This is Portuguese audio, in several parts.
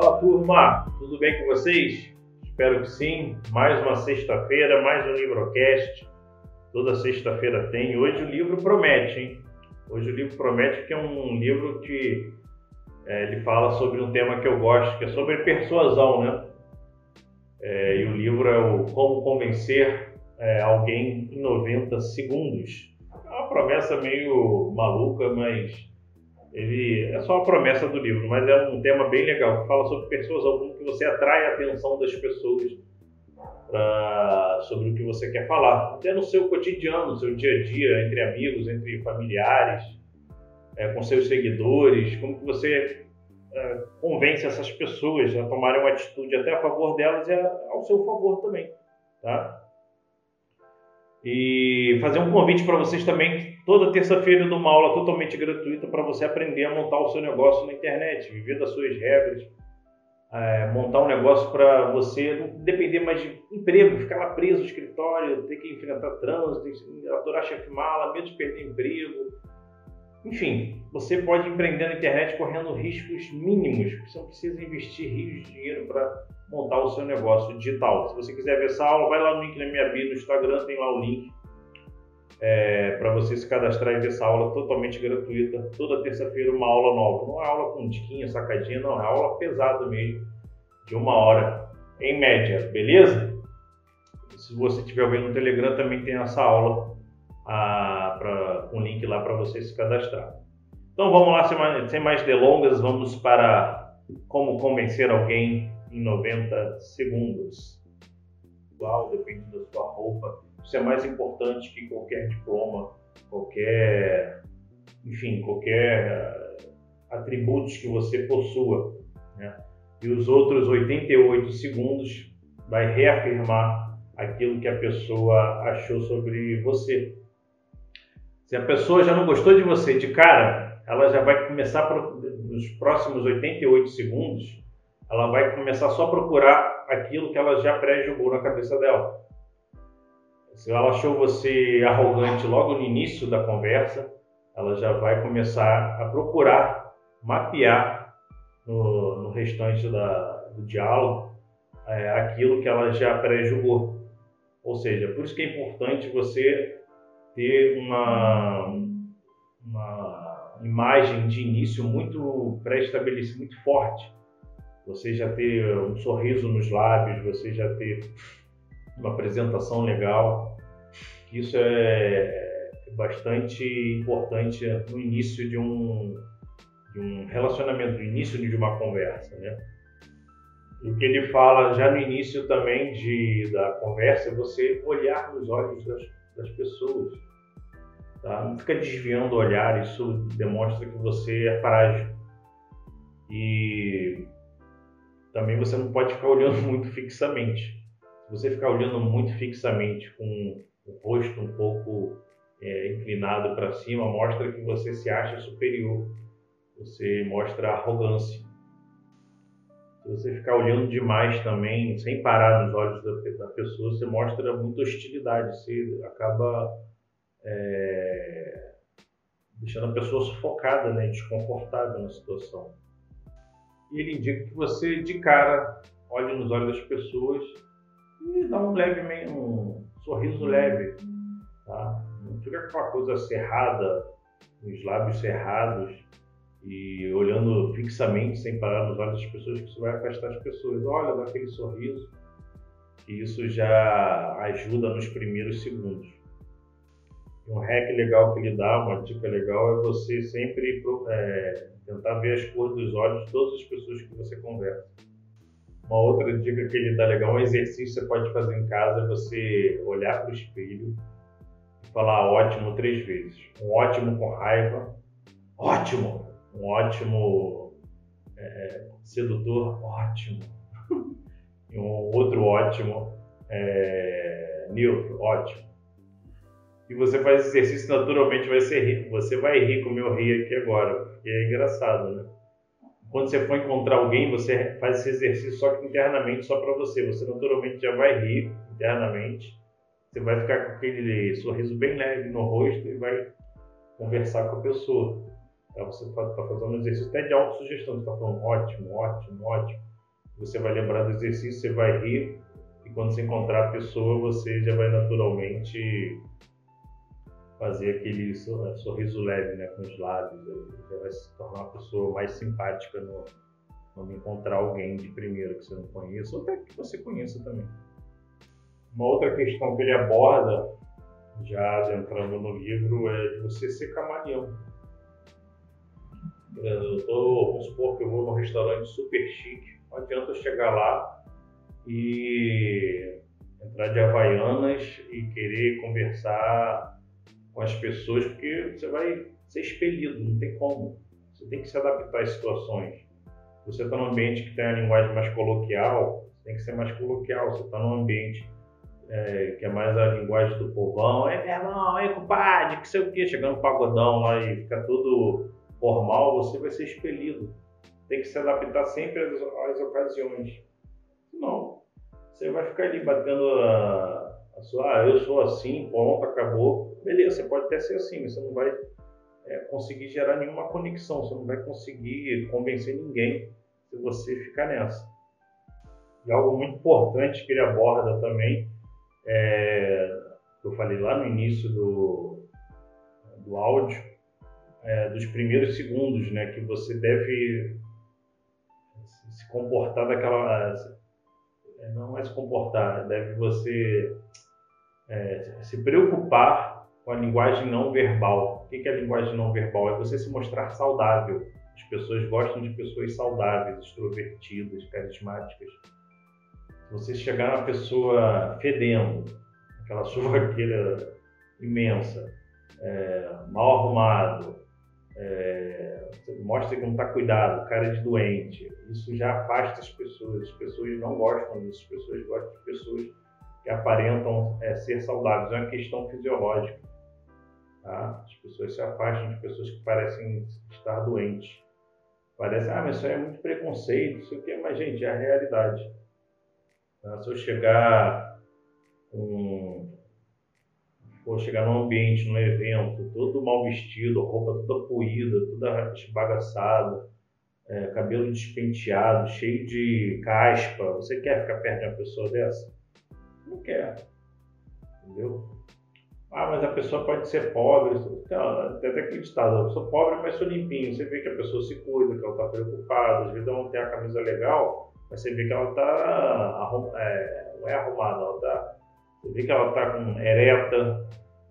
Fala turma, tudo bem com vocês? Espero que sim. Mais uma sexta-feira, mais um Livrocast. Toda sexta-feira tem. Hoje o livro promete, hein? Hoje o livro promete que é um livro que é, ele fala sobre um tema que eu gosto, que é sobre persuasão, né? É, e o livro é o Como Convencer é, Alguém em 90 Segundos. É uma promessa meio maluca, mas ele é só a promessa do livro, mas é um tema bem legal fala sobre persuasão, como que você atrai a atenção das pessoas pra, sobre o que você quer falar, até no seu cotidiano, no seu dia a dia, entre amigos, entre familiares, é, com seus seguidores, como que você é, convence essas pessoas a tomarem uma atitude até a favor delas e a, ao seu favor também, tá? E fazer um convite para vocês também, toda terça-feira, numa aula totalmente gratuita para você aprender a montar o seu negócio na internet, viver das suas regras, é, montar um negócio para você não depender mais de emprego, ficar lá preso no escritório, ter que enfrentar trânsito, aturar chefe mala, medo de perder emprego. Enfim, você pode empreender na internet correndo riscos mínimos, você não precisa investir rios de dinheiro para montar o seu negócio digital. Se você quiser ver essa aula, vai lá no link na minha bio no Instagram, tem lá o link é, para você se cadastrar e ver essa aula totalmente gratuita. Toda terça-feira uma aula nova. Não é aula com diquinha, sacadinha, não. É aula pesada mesmo, de uma hora, em média, beleza? Se você estiver vendo no Telegram, também tem essa aula a, pra, com link lá para você se cadastrar. Então vamos lá, sem mais, sem mais delongas, vamos para como convencer alguém em 90 segundos. Dependendo da sua roupa. Isso é mais importante que qualquer diploma, qualquer, enfim, qualquer uh, atributos que você possua. Né? E os outros 88 segundos vai reafirmar aquilo que a pessoa achou sobre você. Se a pessoa já não gostou de você de cara, ela já vai começar nos próximos 88 segundos ela vai começar só a procurar aquilo que ela já pré-julgou na cabeça dela. Se ela achou você arrogante logo no início da conversa, ela já vai começar a procurar, mapear no, no restante da, do diálogo é, aquilo que ela já pré-julgou. Ou seja, por isso que é importante você ter uma, uma imagem de início muito pré-estabelecida, muito forte você já ter um sorriso nos lábios, você já ter uma apresentação legal. Isso é bastante importante no início de um, de um relacionamento, no início de uma conversa, né? O que ele fala já no início também de, da conversa é você olhar nos olhos das, das pessoas. Tá? Não fica desviando o olhar, isso demonstra que você é frágil. E também você não pode ficar olhando muito fixamente. Se você ficar olhando muito fixamente com o rosto um pouco é, inclinado para cima, mostra que você se acha superior. Você mostra arrogância. Se você ficar olhando demais também, sem parar nos olhos da, da pessoa, você mostra muita hostilidade. Você acaba é, deixando a pessoa sufocada, né, desconfortável na situação e ele indica que você, de cara, olhe nos olhos das pessoas e dá um leve, um sorriso leve, tá? Não fica aquela coisa cerrada, os lábios cerrados e olhando fixamente, sem parar nos olhos das pessoas, que isso vai afastar as pessoas. Olha, dá aquele sorriso, que isso já ajuda nos primeiros segundos. Um hack legal que ele dá, uma dica legal, é você sempre é, tentar ver as cores dos olhos de todas as pessoas que você conversa. Uma outra dica que ele dá legal, um exercício que você pode fazer em casa, é você olhar para o espelho e falar ótimo três vezes. Um ótimo com raiva, ótimo. Um ótimo é, sedutor, ótimo. e um outro ótimo, é, neutro, ótimo e você faz exercício, naturalmente vai ser rir. Você vai rir como eu ri aqui agora, porque é engraçado, né? Quando você for encontrar alguém, você faz esse exercício só que internamente, só para você. Você naturalmente já vai rir internamente. Você vai ficar com aquele sorriso bem leve no rosto e vai conversar com a pessoa. Então você está fazendo um exercício até de autossugestão. Você está falando ótimo, ótimo, ótimo. Você vai lembrar do exercício, você vai rir, e quando você encontrar a pessoa, você já vai naturalmente fazer aquele sorriso leve né, com os lábios. Você vai se tornar uma pessoa mais simpática no, quando encontrar alguém de primeiro que você não conheça, ou até que você conheça também. Uma outra questão que ele aborda, já adentrando no livro, é de você ser camaleão. Eu tô, vamos supor que eu vou num restaurante super chique, não adianta eu chegar lá e entrar de Havaianas e querer conversar com as pessoas, porque você vai ser expelido, não tem como. Você tem que se adaptar às situações. Você está num ambiente que tem a linguagem mais coloquial, você tem que ser mais coloquial. Você está num ambiente é, que é mais a linguagem do povão, é meu irmão, é compadre, que sei o quê, chegando pagodão lá e fica tudo formal, você vai ser expelido. Tem que se adaptar sempre às, às ocasiões. Senão, você vai ficar ali batendo a, a sua, ah, eu sou assim, ponto, acabou. Beleza, você pode até ser assim, mas você não vai é, conseguir gerar nenhuma conexão, você não vai conseguir convencer ninguém se você ficar nessa. E algo muito importante que ele aborda também, é, eu falei lá no início do, do áudio, é, dos primeiros segundos, né, que você deve se comportar daquela. É, não é se comportar, deve você é, se preocupar com a linguagem não verbal. O que é a linguagem não verbal? É você se mostrar saudável. As pessoas gostam de pessoas saudáveis, extrovertidas, carismáticas. Se você chegar na pessoa fedendo, aquela suvaqueira imensa, é, mal arrumado, é, mostra que não está cuidado, cara de doente, isso já afasta as pessoas. As pessoas não gostam disso, as pessoas gostam de pessoas que aparentam é, ser saudáveis. É uma questão fisiológica. Tá? As pessoas se afastam de pessoas que parecem estar doentes. Parece, ah, mas isso é muito preconceito, isso aqui, mas gente, é a realidade. Tá? Se eu chegar um, for chegar num ambiente, num evento, todo mal vestido, roupa toda poída, toda esbagaçada, é, cabelo despenteado, cheio de caspa, você quer ficar perto de uma pessoa dessa? Não quer. Entendeu? Ah, mas a pessoa pode ser pobre. Então, tem até acreditado, eu sou pobre, mas sou limpinho. Você vê que a pessoa se cuida, que ela está preocupada. Às vezes ela não tem a camisa legal, mas você vê que ela está é, não é arrumada, ela tá, você vê que ela está com ereta,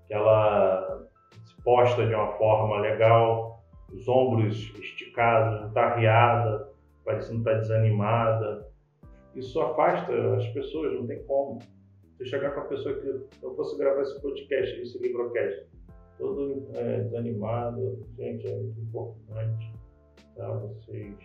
que ela se posta de uma forma legal, os ombros esticados, não está riada, parecendo estar tá desanimada. Isso afasta as pessoas, não tem como. Se eu chegar com a pessoa que eu fosse gravar esse podcast, esse livrocast, todo é, desanimado, gente, é muito importante tá? vocês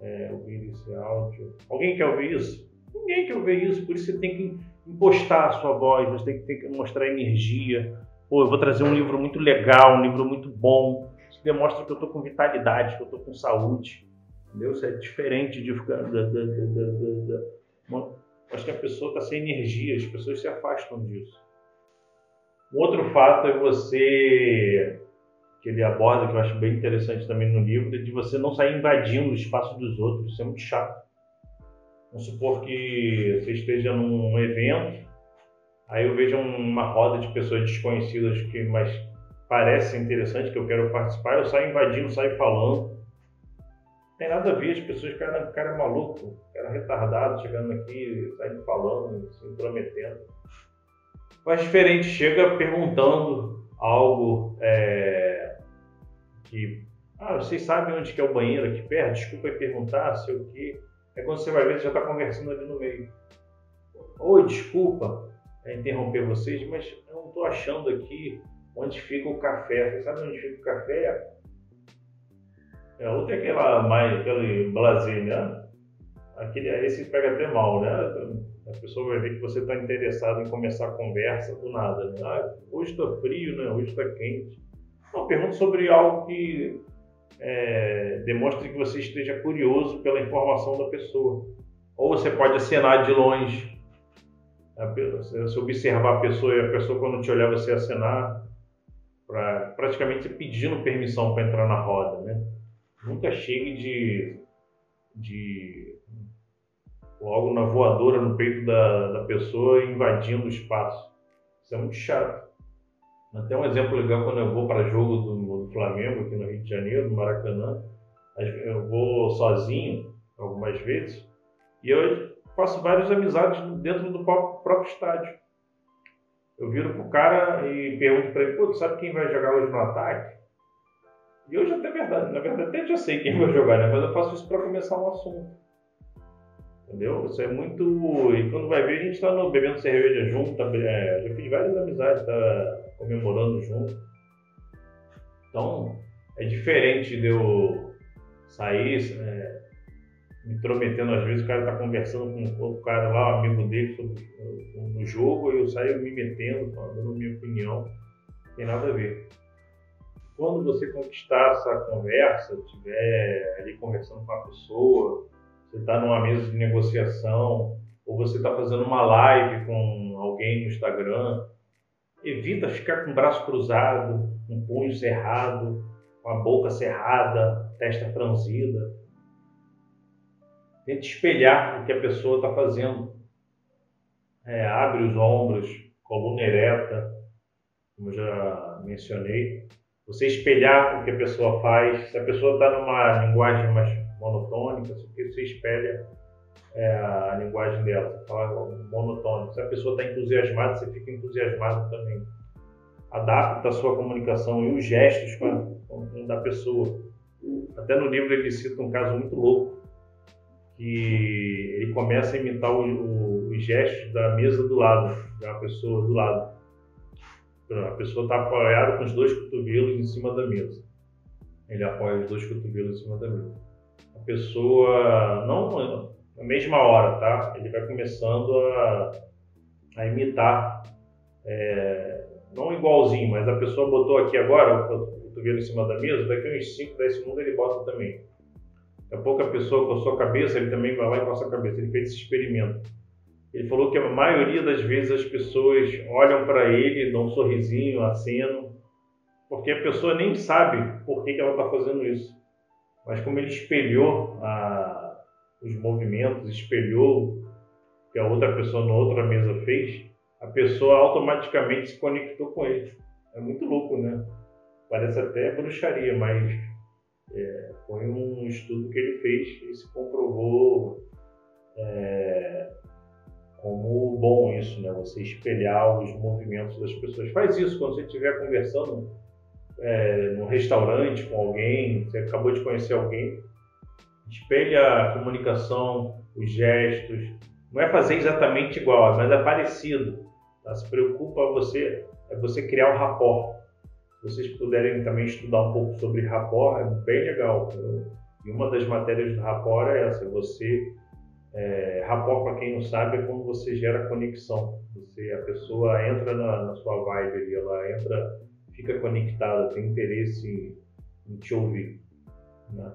é, ouvirem esse áudio. Alguém quer ouvir isso? Ninguém quer ouvir isso, por isso você tem que impostar a sua voz, você tem que, tem que mostrar energia. Pô, eu vou trazer um livro muito legal, um livro muito bom. Isso demonstra que eu estou com vitalidade, que eu estou com saúde. Entendeu? Isso é diferente de ficar. Da, da, da, acho que a pessoa está sem energia, as pessoas se afastam disso. Um outro fato é você, que ele aborda, que eu acho bem interessante também no livro, é de você não sair invadindo o espaço dos outros, isso é muito chato. Vamos supor que você esteja num evento, aí eu vejo uma roda de pessoas desconhecidas que mas parece interessante, que eu quero participar, eu saio invadindo, saio falando, tem nada a ver, as pessoas, cara, cara é maluco, cara retardado, chegando aqui, saindo falando, se intrometendo. Faz diferente, chega perguntando algo é, que, ah, vocês sabem onde que é o banheiro aqui perto? Desculpa perguntar, sei o quê. É quando você vai ver, você já está conversando ali no meio. Oi, desculpa é, interromper vocês, mas eu não estou achando aqui onde fica o café. Você sabe onde fica o café? É, outra é aquela mais, aquele blazer, né? Aquele, esse pega até mal, né? A pessoa vai ver que você está interessado em começar a conversa do nada. Né? Ah, hoje está frio, né? Hoje está quente. Não, pergunta sobre algo que é, demonstre que você esteja curioso pela informação da pessoa. Ou você pode acenar de longe. Se observar a pessoa e a pessoa quando te olhar você acenar, pra, praticamente pedindo permissão para entrar na roda, né? nunca chegue de, de logo na voadora no peito da, da pessoa invadindo o espaço. Isso é muito chato. Até um exemplo legal quando eu vou para jogo do, do, Flamengo aqui no Rio de Janeiro, no Maracanã, eu vou sozinho algumas vezes e eu faço várias amizades dentro do próprio, próprio estádio. Eu viro pro cara e pergunto para ele, pô, tu sabe quem vai jogar hoje no ataque? E hoje até é verdade, na verdade até já sei quem vai jogar, né? Mas eu faço isso para começar um assunto. Entendeu? Isso é muito. E quando vai ver, a gente está bebendo cerveja junto, é, já fiz várias amizades, tá comemorando junto. Então, é diferente de eu sair, é, me intrometendo às vezes, o cara está conversando com outro cara lá, um amigo dele, sobre, no jogo, e eu saio me metendo, dando minha opinião, não tem nada a ver. Quando você conquistar essa conversa, estiver ali conversando com a pessoa, você está numa mesa de negociação, ou você está fazendo uma live com alguém no Instagram, evita ficar com o braço cruzado, com o punho cerrado, com a boca cerrada, testa franzida. Tente espelhar o que a pessoa está fazendo. É, abre os ombros, coluna ereta, como já mencionei. Você espelhar o que a pessoa faz. Se a pessoa está numa linguagem mais monotônica, você espelha é, a linguagem dela, você fala monotônico. Se a pessoa está entusiasmada, você fica entusiasmado também. Adapta a sua comunicação e os gestos com a, da pessoa. Até no livro ele cita um caso muito louco, que ele começa a imitar o, o, os gestos da mesa do lado, da pessoa do lado. A pessoa está apoiada com os dois cotovelos em cima da mesa. Ele apoia os dois cotovelos em cima da mesa a pessoa, não na mesma hora, tá? Ele vai começando a, a imitar, é, não igualzinho, mas a pessoa botou aqui agora o cotovelo em cima da mesa, daqui uns 5, 10 segundos ele bota também. Daqui a pouco a pessoa com a sua cabeça, ele também vai lá e coça a cabeça. Ele fez esse experimento. Ele falou que a maioria das vezes as pessoas olham para ele, dão um sorrisinho, aceno, porque a pessoa nem sabe por que, que ela está fazendo isso mas como ele espelhou a, os movimentos, espelhou o que a outra pessoa na outra mesa fez, a pessoa automaticamente se conectou com ele. É muito louco, né? Parece até bruxaria, mas é, foi um estudo que ele fez e se comprovou é, como bom isso, né? Você espelhar os movimentos das pessoas. Faz isso quando você estiver conversando é, num restaurante com alguém, você acabou de conhecer alguém, espelha a comunicação, os gestos. Não é fazer exatamente igual, mas é parecido. Tá? Se preocupa você, é você criar um rapport. Se vocês puderem também estudar um pouco sobre rapport, é bem legal. E uma das matérias do rapport é essa, você é, rapport, para quem não sabe, é quando você gera conexão. Você, a pessoa entra na, na sua vibe, ela entra fica conectada, tem interesse em te ouvir. Né?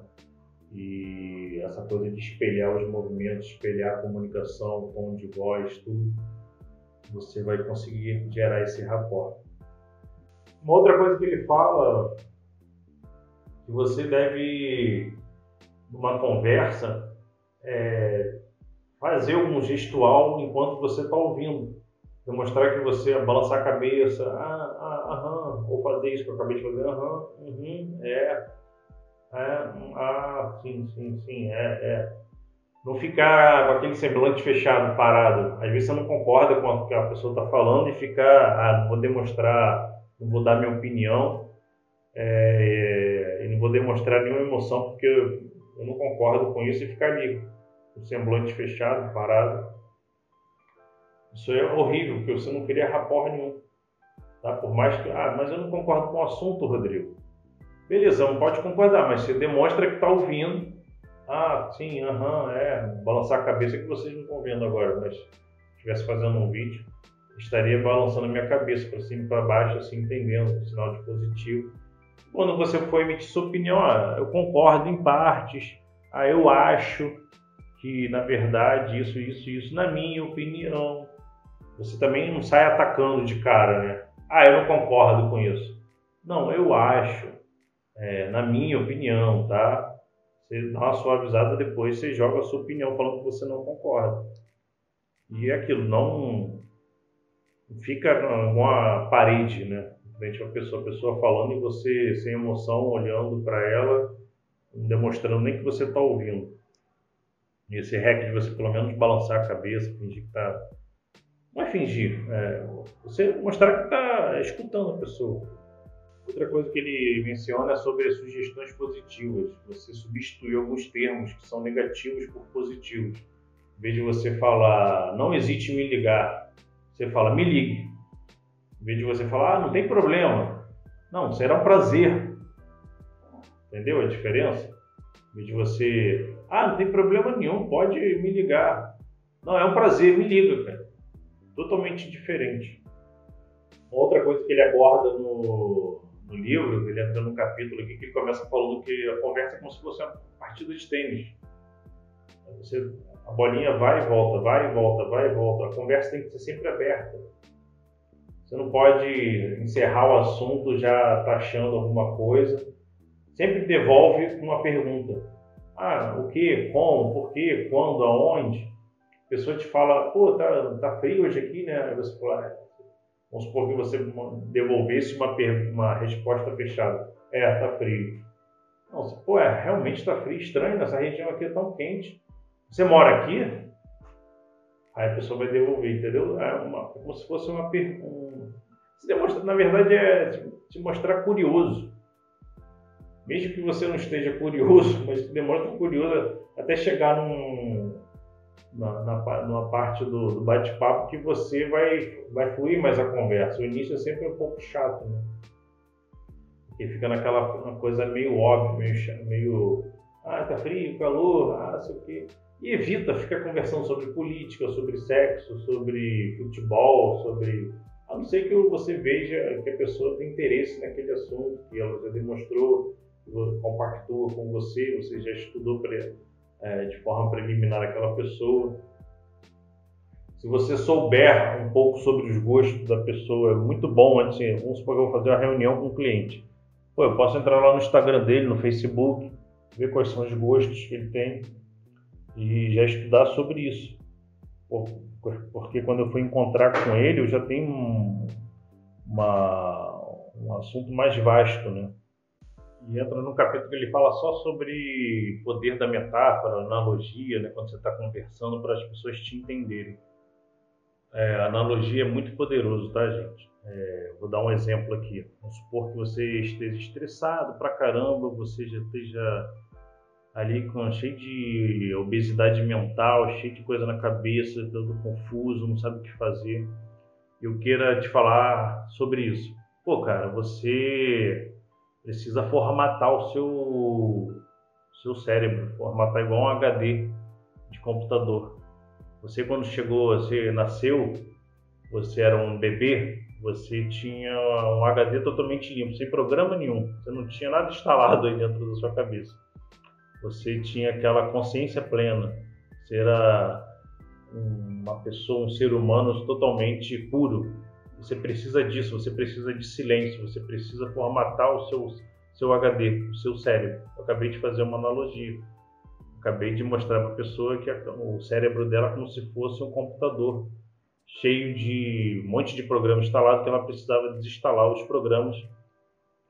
E essa coisa de espelhar os movimentos, espelhar a comunicação, o tom de voz, tudo, você vai conseguir gerar esse rapport. Uma outra coisa que ele fala que você deve, numa conversa, é fazer algum gestual enquanto você está ouvindo demonstrar que você balançar a cabeça, ah, ah, aham, ou fazer isso que eu acabei de fazer, aham, uhum, é, é, ah, sim, sim, sim, é, é. Não ficar com aquele semblante fechado, parado. Às vezes você não concorda com o que a pessoa está falando e ficar, ah, não vou demonstrar, não vou dar minha opinião, é, e não vou demonstrar nenhuma emoção porque eu, eu não concordo com isso e ficar ali, com o semblante fechado, parado. Isso é horrível, porque você não queria rapport nenhum. Tá? Por mais que. Ah, mas eu não concordo com o assunto, Rodrigo. Beleza, não pode concordar, mas você demonstra que está ouvindo. Ah, sim, aham, é. Balançar a cabeça que vocês não estão vendo agora, mas se estivesse fazendo um vídeo, estaria balançando a minha cabeça para cima e para baixo, assim, entendendo o sinal de positivo. Quando você for emitir sua opinião, ah, eu concordo em partes, ah, eu acho que na verdade isso, isso, isso, na minha opinião, você também não sai atacando de cara, né? Ah, eu não concordo com isso. Não, eu acho, é, na minha opinião, tá? Você dá uma suavizada, depois você joga a sua opinião falando que você não concorda. E é aquilo, não fica uma parede, né? Frente a pessoa, a pessoa falando e você sem emoção, olhando para ela, demonstrando nem que você está ouvindo. Esse hack de você pelo menos balançar a cabeça, fingir que está. Não é fingir, é você mostrar que está escutando a pessoa. Outra coisa que ele menciona é sobre as sugestões positivas. Você substituir alguns termos que são negativos por positivos. Em vez de você falar, não existe me ligar, você fala, me ligue. Em vez de você falar, ah, não tem problema. Não, será um prazer. Entendeu a diferença? Em vez de você, ah, não tem problema nenhum, pode me ligar. Não, é um prazer, me liga, cara. Totalmente diferente. Outra coisa que ele aborda no, no livro, ele entra num capítulo aqui que ele começa falando que a conversa é como se fosse uma partida de tênis. Você, a bolinha vai e volta, vai e volta, vai e volta. A conversa tem que ser sempre aberta. Você não pode encerrar o assunto já taxando alguma coisa. Sempre devolve uma pergunta. Ah, o que, como, por quê, quando, aonde? Pessoa te fala, pô, tá, tá frio hoje aqui, né? Aí você fala, é, Vamos supor que você devolvesse uma, uma resposta fechada. É, tá frio. Não, pô, é, realmente está frio, estranho, essa região aqui é tão quente. Você mora aqui? Aí a pessoa vai devolver, entendeu? É, uma, é como se fosse uma pergunta. Na verdade, é te mostrar curioso. Mesmo que você não esteja curioso, mas demora curioso até chegar num, na, na, numa parte do, do bate-papo que você vai, vai fluir mais a conversa. O início é sempre um pouco chato, né? Porque fica naquela uma coisa meio óbvia, meio, meio ah, tá frio, calor, ah, sei o quê. E evita ficar conversando sobre política, sobre sexo, sobre futebol, sobre. A não ser que você veja que a pessoa tem interesse naquele assunto, que ela já demonstrou, compactua com você, você já estudou para é, de forma preliminar aquela pessoa. Se você souber um pouco sobre os gostos da pessoa, é muito bom antes, vamos supor que eu vou fazer uma reunião com um cliente. Pô, eu posso entrar lá no Instagram dele, no Facebook, ver quais são os gostos que ele tem e já estudar sobre isso. Porque quando eu fui encontrar com ele, eu já tenho um, uma, um assunto mais vasto, né? E entra num capítulo que ele fala só sobre poder da metáfora, analogia, né, quando você está conversando para as pessoas te entenderem. É, analogia é muito poderoso, tá, gente? É, vou dar um exemplo aqui. Vamos supor que você esteja estressado pra caramba, você já esteja ali com cheio de obesidade mental, cheio de coisa na cabeça, todo confuso, não sabe o que fazer. Eu queira te falar sobre isso. Pô, cara, você precisa formatar o seu, seu cérebro, formatar igual um HD de computador. Você quando chegou, você nasceu, você era um bebê, você tinha um HD totalmente limpo, sem programa nenhum. Você não tinha nada instalado aí dentro da sua cabeça. Você tinha aquela consciência plena. Você era uma pessoa, um ser humano totalmente puro, você precisa disso, você precisa de silêncio, você precisa formatar o seu, seu HD, o seu cérebro. Eu acabei de fazer uma analogia. Acabei de mostrar para a pessoa que o cérebro dela é como se fosse um computador cheio de um monte de programas instalados que ela precisava desinstalar os programas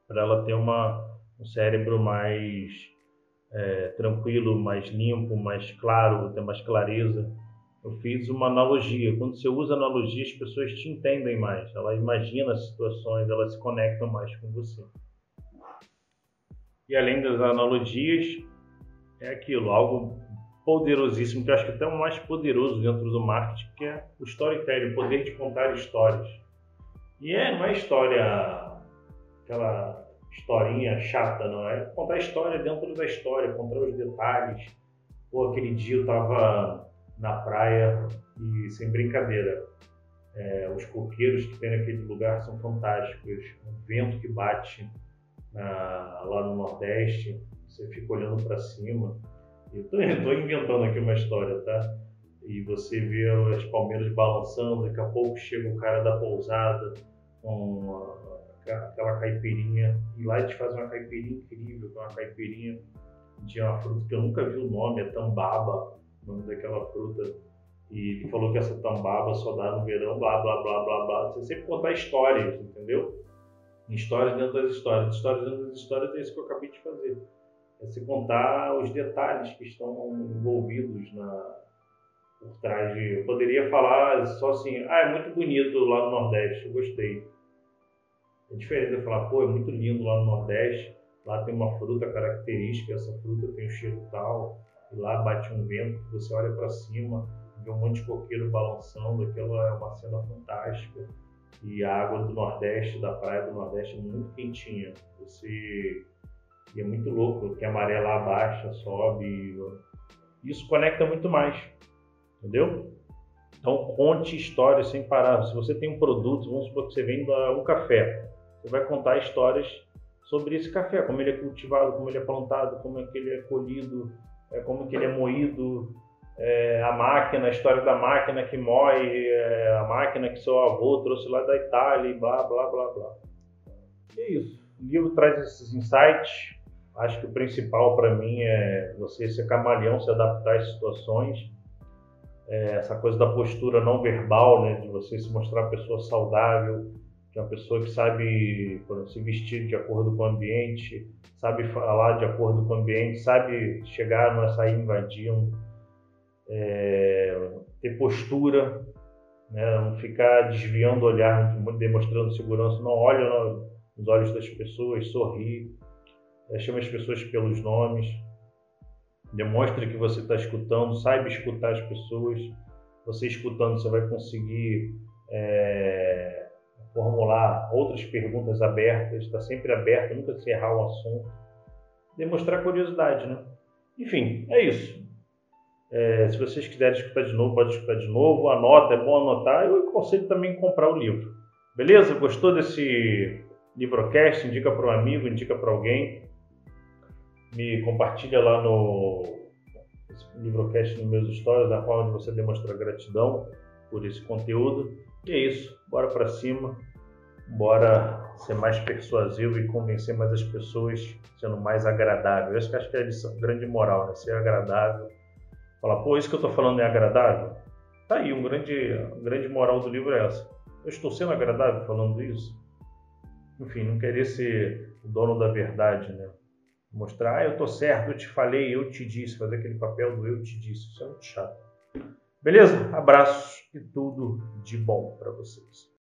para ela ter uma, um cérebro mais é, tranquilo, mais limpo, mais claro, ter mais clareza eu fiz uma analogia. Quando você usa analogia, as pessoas te entendem mais. Ela imagina as situações, elas se conectam mais com você. E além das analogias, é aquilo, algo poderosíssimo, que eu acho que é até o mais poderoso dentro do marketing, que é o storytelling, o poder de contar histórias. E é, não é história, aquela historinha chata, não é? Contar história dentro da história, contar os detalhes. Pô, aquele dia eu tava na praia e sem brincadeira. É, os coqueiros que tem naquele lugar são fantásticos. O vento que bate na, lá no Nordeste, você fica olhando para cima. Estou inventando aqui uma história, tá? E você vê as palmeiras balançando, daqui a pouco chega o cara da pousada com uma, aquela caipirinha, e lá eles fazem uma caipirinha incrível, uma caipirinha tinha uma fruta que eu nunca vi o nome, é tambaba, o nome daquela fruta. E ele falou que essa tambaba só dá no verão, blá, blá, blá, blá, blá. Você sempre contar histórias, entendeu? Histórias dentro das histórias. Histórias dentro das histórias é isso que eu acabei de fazer. É se contar os detalhes que estão envolvidos na, por trás de. Eu poderia falar só assim, ah, é muito bonito lá no Nordeste, eu gostei. É diferente de falar, pô, é muito lindo lá no Nordeste, lá tem uma fruta característica, essa fruta tem um cheiro tal, e lá bate um vento, você olha para cima, vê um monte de coqueiro balançando, aquela é uma cena fantástica. E a água do Nordeste, da praia do Nordeste, é muito quentinha. Você. E é muito louco, que a maré lá baixa, sobe. Isso conecta muito mais. Entendeu? Então, conte histórias sem parar. Se você tem um produto, vamos supor que você venda um café, você vai contar histórias sobre esse café, como ele é cultivado, como ele é plantado, como é que ele é colhido, é, como que ele é moído, é, a máquina, a história da máquina que moe, é, a máquina que seu avô trouxe lá da Itália e blá, blá, blá, blá. E é isso. O livro traz esses insights. Acho que o principal para mim é você ser camaleão, se adaptar às situações é, essa coisa da postura não verbal, né, de você se mostrar pessoa saudável, de uma pessoa que sabe se vestir de acordo com o ambiente, sabe falar de acordo com o ambiente, sabe chegar, não é sair invadindo, é, ter postura, né, não ficar desviando o olhar, demonstrando segurança, não olha nos olhos das pessoas, sorri, é, chama as pessoas pelos nomes, Demonstre que você está escutando, saiba escutar as pessoas. Você escutando, você vai conseguir é, formular outras perguntas abertas, está sempre aberto, nunca se errar o assunto. Demonstrar curiosidade, né? Enfim, é isso. É, se vocês quiserem escutar de novo, pode escutar de novo. Anota, é bom anotar. Eu aconselho também comprar o livro. Beleza? Gostou desse livrocast? Indica para um amigo, indica para alguém me compartilha lá no livrocast nos meus stories, a forma de você demonstrar gratidão por esse conteúdo. E é isso, bora para cima, bora ser mais persuasivo e convencer mais as pessoas, sendo mais agradável. Essa que acho que é a grande moral, né? Ser agradável. Falar, pô, isso que eu estou falando é agradável? Tá aí, um grande, um grande moral do livro é essa. Eu estou sendo agradável falando isso? Enfim, não querer ser o dono da verdade, né? Mostrar, ah, eu tô certo, eu te falei, eu te disse, fazer aquele papel do eu te disse. Isso é muito chato. Beleza? Abraços e tudo de bom para vocês.